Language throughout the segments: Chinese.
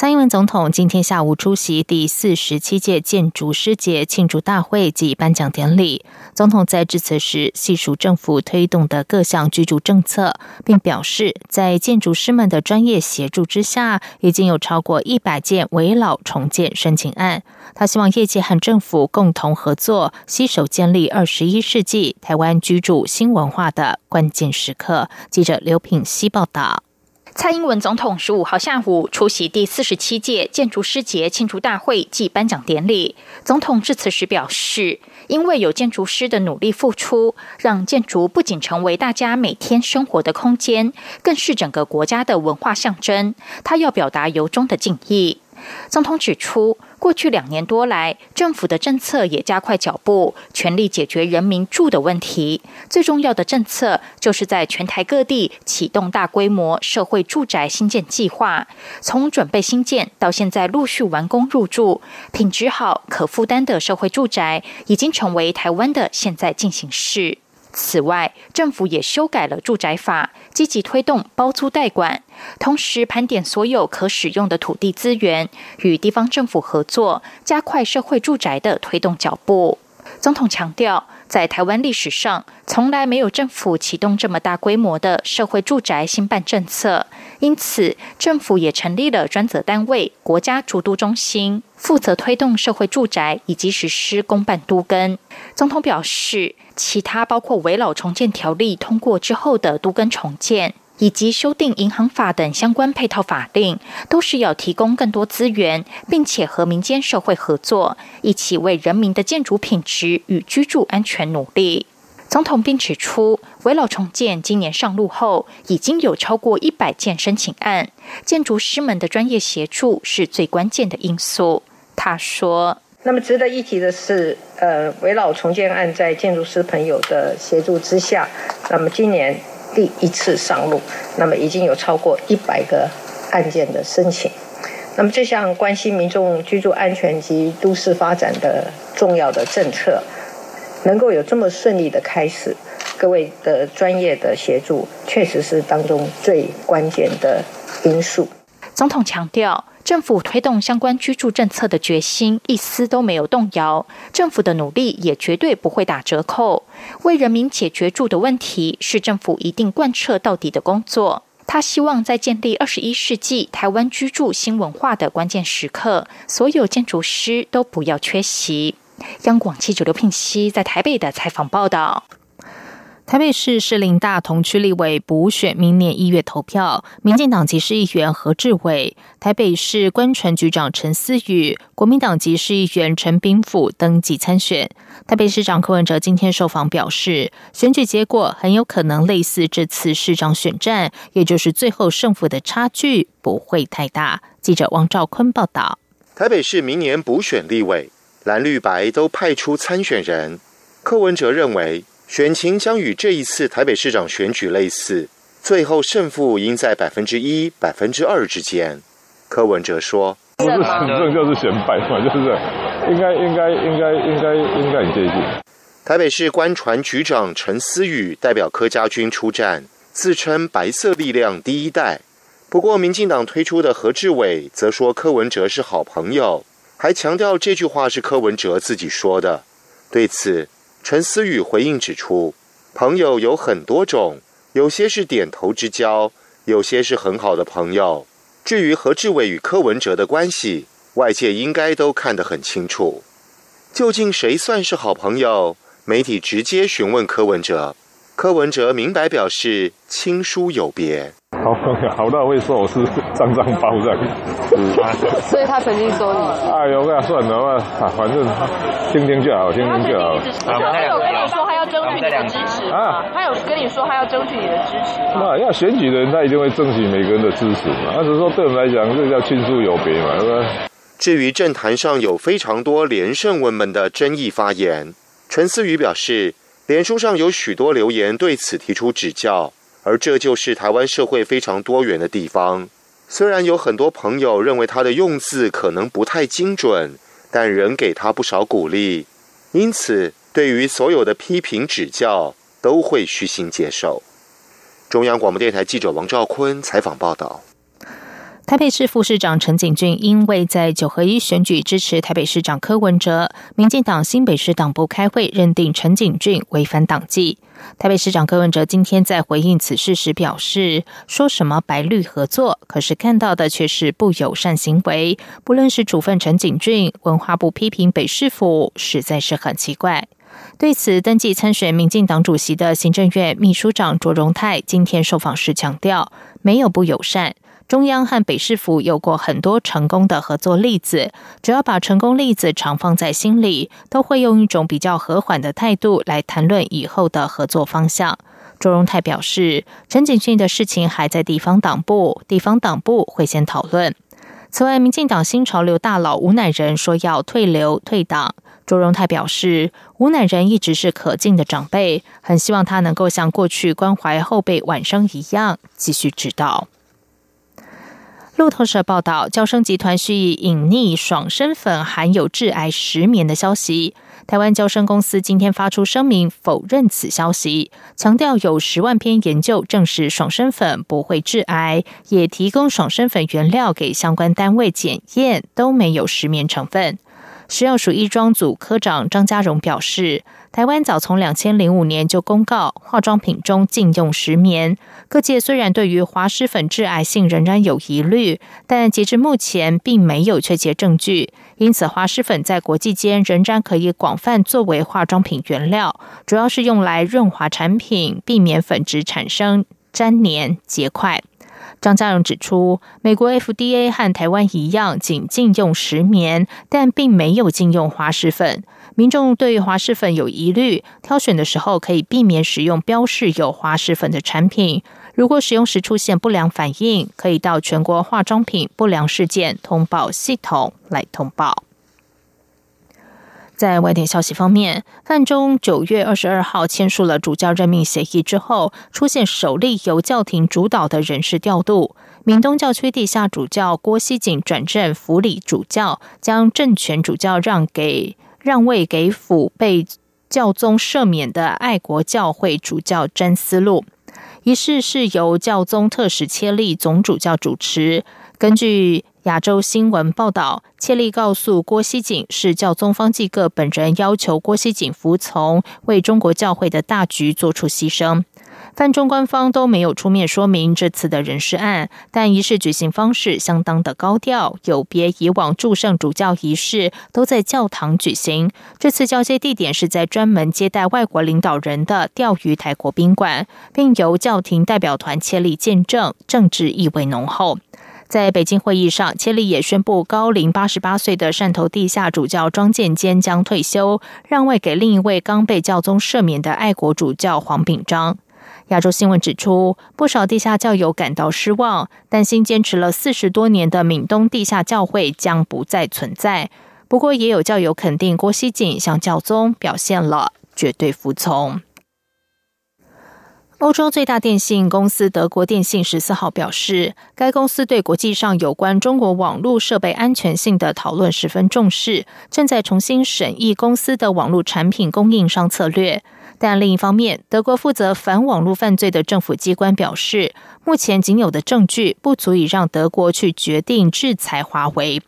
蔡英文总统今天下午出席第四十七届建筑师节庆祝大会及颁奖典礼。总统在致辞时细数政府推动的各项居住政策，并表示，在建筑师们的专业协助之下，已经有超过一百件围老重建申请案。他希望业界和政府共同合作，携手建立二十一世纪台湾居住新文化的关键时刻。记者刘品希报道。蔡英文总统十五号下午出席第四十七届建筑师节庆祝大会暨颁奖典礼。总统致辞时表示，因为有建筑师的努力付出，让建筑不仅成为大家每天生活的空间，更是整个国家的文化象征。他要表达由衷的敬意。总统指出。过去两年多来，政府的政策也加快脚步，全力解决人民住的问题。最重要的政策，就是在全台各地启动大规模社会住宅新建计划，从准备新建到现在陆续完工入住，品质好、可负担的社会住宅，已经成为台湾的现在进行式。此外，政府也修改了住宅法，积极推动包租代管，同时盘点所有可使用的土地资源，与地方政府合作，加快社会住宅的推动脚步。总统强调。在台湾历史上，从来没有政府启动这么大规模的社会住宅兴办政策，因此政府也成立了专责单位——国家住都中心，负责推动社会住宅以及实施公办都更。总统表示，其他包括围老重建条例通过之后的都更重建。以及修订银行法等相关配套法令，都是要提供更多资源，并且和民间社会合作，一起为人民的建筑品质与居住安全努力。总统并指出，围老重建今年上路后，已经有超过一百件申请案，建筑师们的专业协助是最关键的因素。他说：“那么值得一提的是，呃，围老重建案在建筑师朋友的协助之下，那么今年。”第一次上路，那么已经有超过一百个案件的申请。那么这项关心民众居住安全及都市发展的重要的政策，能够有这么顺利的开始，各位的专业的协助，确实是当中最关键的因素。总统强调。政府推动相关居住政策的决心一丝都没有动摇，政府的努力也绝对不会打折扣。为人民解决住的问题，是政府一定贯彻到底的工作。他希望在建立二十一世纪台湾居住新文化的关键时刻，所有建筑师都不要缺席。央广记者刘聘熙在台北的采访报道。台北市士林大同区立委补选明年一月投票，民进党籍市议员何志伟、台北市官船局长陈思宇、国民党籍市议员陈炳甫登记参选。台北市长柯文哲今天受访表示，选举结果很有可能类似这次市长选战，也就是最后胜负的差距不会太大。记者王兆坤报道。台北市明年补选立委，蓝绿白都派出参选人，柯文哲认为。选情将与这一次台北市长选举类似，最后胜负应在百分之一、百分之二之间。柯文哲说：“不是选正就是选败嘛，就是应该应该应该应该应该很接近。”台北市官船局长陈思宇代表柯家军出战，自称“白色力量第一代”。不过，民进党推出的何志伟则说柯文哲是好朋友，还强调这句话是柯文哲自己说的。对此，陈思宇回应指出，朋友有很多种，有些是点头之交，有些是很好的朋友。至于何志伟与柯文哲的关系，外界应该都看得很清楚。究竟谁算是好朋友？媒体直接询问柯文哲，柯文哲明白表示亲疏有别。好好到会说我是脏脏包的，所以他曾经说你。哎呦，那算了嘛，反正听听就好，听听就好。他有跟你说他要争取你的支持啊？他有跟你说他要争取你的支持那要选举的人，他一定会争取每个人的支持嘛。他只是说对我们来讲，这叫亲疏有别嘛，是吧？至于政坛上有非常多连胜文们的争议发言，陈思宇表示，脸书上有许多留言对此提出指教，而这就是台湾社会非常多元的地方。虽然有很多朋友认为他的用字可能不太精准，但仍给他不少鼓励。因此，对于所有的批评指教，都会虚心接受。中央广播电台记者王兆坤采访报道。台北市副市长陈景峻因为在九合一选举支持台北市长柯文哲，民进党新北市党部开会认定陈景峻违反党纪。台北市长柯文哲今天在回应此事时表示：“说什么白绿合作，可是看到的却是不友善行为。不论是处分陈景峻，文化部批评北市府，实在是很奇怪。”对此，登记参选民进党主席的行政院秘书长卓荣泰今天受访时强调：“没有不友善。”中央和北市府有过很多成功的合作例子，只要把成功例子常放在心里，都会用一种比较和缓的态度来谈论以后的合作方向。卓荣泰表示，陈景峻的事情还在地方党部，地方党部会先讨论。此外，民进党新潮流大佬吴乃仁说要退流退党，卓荣泰表示，吴乃仁一直是可敬的长辈，很希望他能够像过去关怀后辈晚生一样，继续指导。路透社报道，交生集团蓄意隐匿爽身粉含有致癌石棉的消息。台湾交生公司今天发出声明否认此消息，强调有十万篇研究证实爽身粉不会致癌，也提供爽身粉原料给相关单位检验，都没有石棉成分。食药署医庄组科长张家荣表示，台湾早从两千零五年就公告化妆品中禁用石棉。各界虽然对于滑石粉致癌性仍然有疑虑，但截至目前并没有确切证据，因此滑石粉在国际间仍然可以广泛作为化妆品原料，主要是用来润滑产品，避免粉质产生粘黏结块。张家荣指出，美国 FDA 和台湾一样，仅禁用石棉，但并没有禁用滑石粉。民众对滑石粉有疑虑，挑选的时候可以避免使用标示有滑石粉的产品。如果使用时出现不良反应，可以到全国化妆品不良事件通报系统来通报。在外电消息方面，范中九月二十二号签署了主教任命协议之后，出现首例由教廷主导的人事调度。闽东教区地下主教郭熙景转任府里主教，将政权主教让给让位给府被教宗赦免的爱国教会主教詹思路。仪式是由教宗特使切利总主教主持。根据亚洲新闻报道，切利告诉郭熙景，是教宗方济各本人要求郭熙景服从，为中国教会的大局做出牺牲。范中官方都没有出面说明这次的人事案，但仪式举行方式相当的高调，有别以往祝圣主教仪式都在教堂举行。这次交接地点是在专门接待外国领导人的钓鱼台国宾馆，并由教廷代表团切立见证，政治意味浓厚。在北京会议上，切利也宣布，高龄八十八岁的汕头地下主教庄建坚将退休，让位给另一位刚被教宗赦免的爱国主教黄炳章。亚洲新闻指出，不少地下教友感到失望，担心坚持了四十多年的闽东地下教会将不再存在。不过，也有教友肯定郭熙景向教宗表现了绝对服从。欧洲最大电信公司德国电信十四号表示，该公司对国际上有关中国网络设备安全性的讨论十分重视，正在重新审议公司的网络产品供应商策略。但另一方面，德国负责反网络犯罪的政府机关表示，目前仅有的证据不足以让德国去决定制裁华为。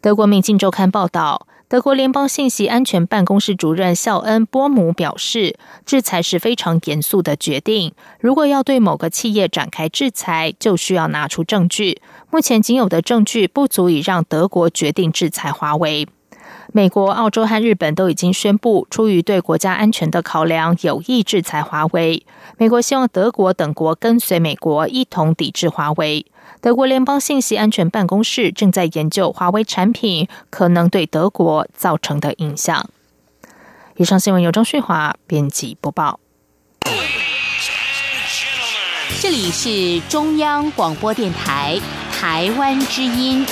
德国《明镜周刊》报道。德国联邦信息安全办公室主任肖恩·波姆表示，制裁是非常严肃的决定。如果要对某个企业展开制裁，就需要拿出证据。目前仅有的证据不足以让德国决定制裁华为。美国、澳洲和日本都已经宣布，出于对国家安全的考量，有意制裁华为。美国希望德国等国跟随美国，一同抵制华为。德国联邦信息安全办公室正在研究华为产品可能对德国造成的影响。以上新闻由张旭华编辑播报。这里是中央广播电台台湾之音。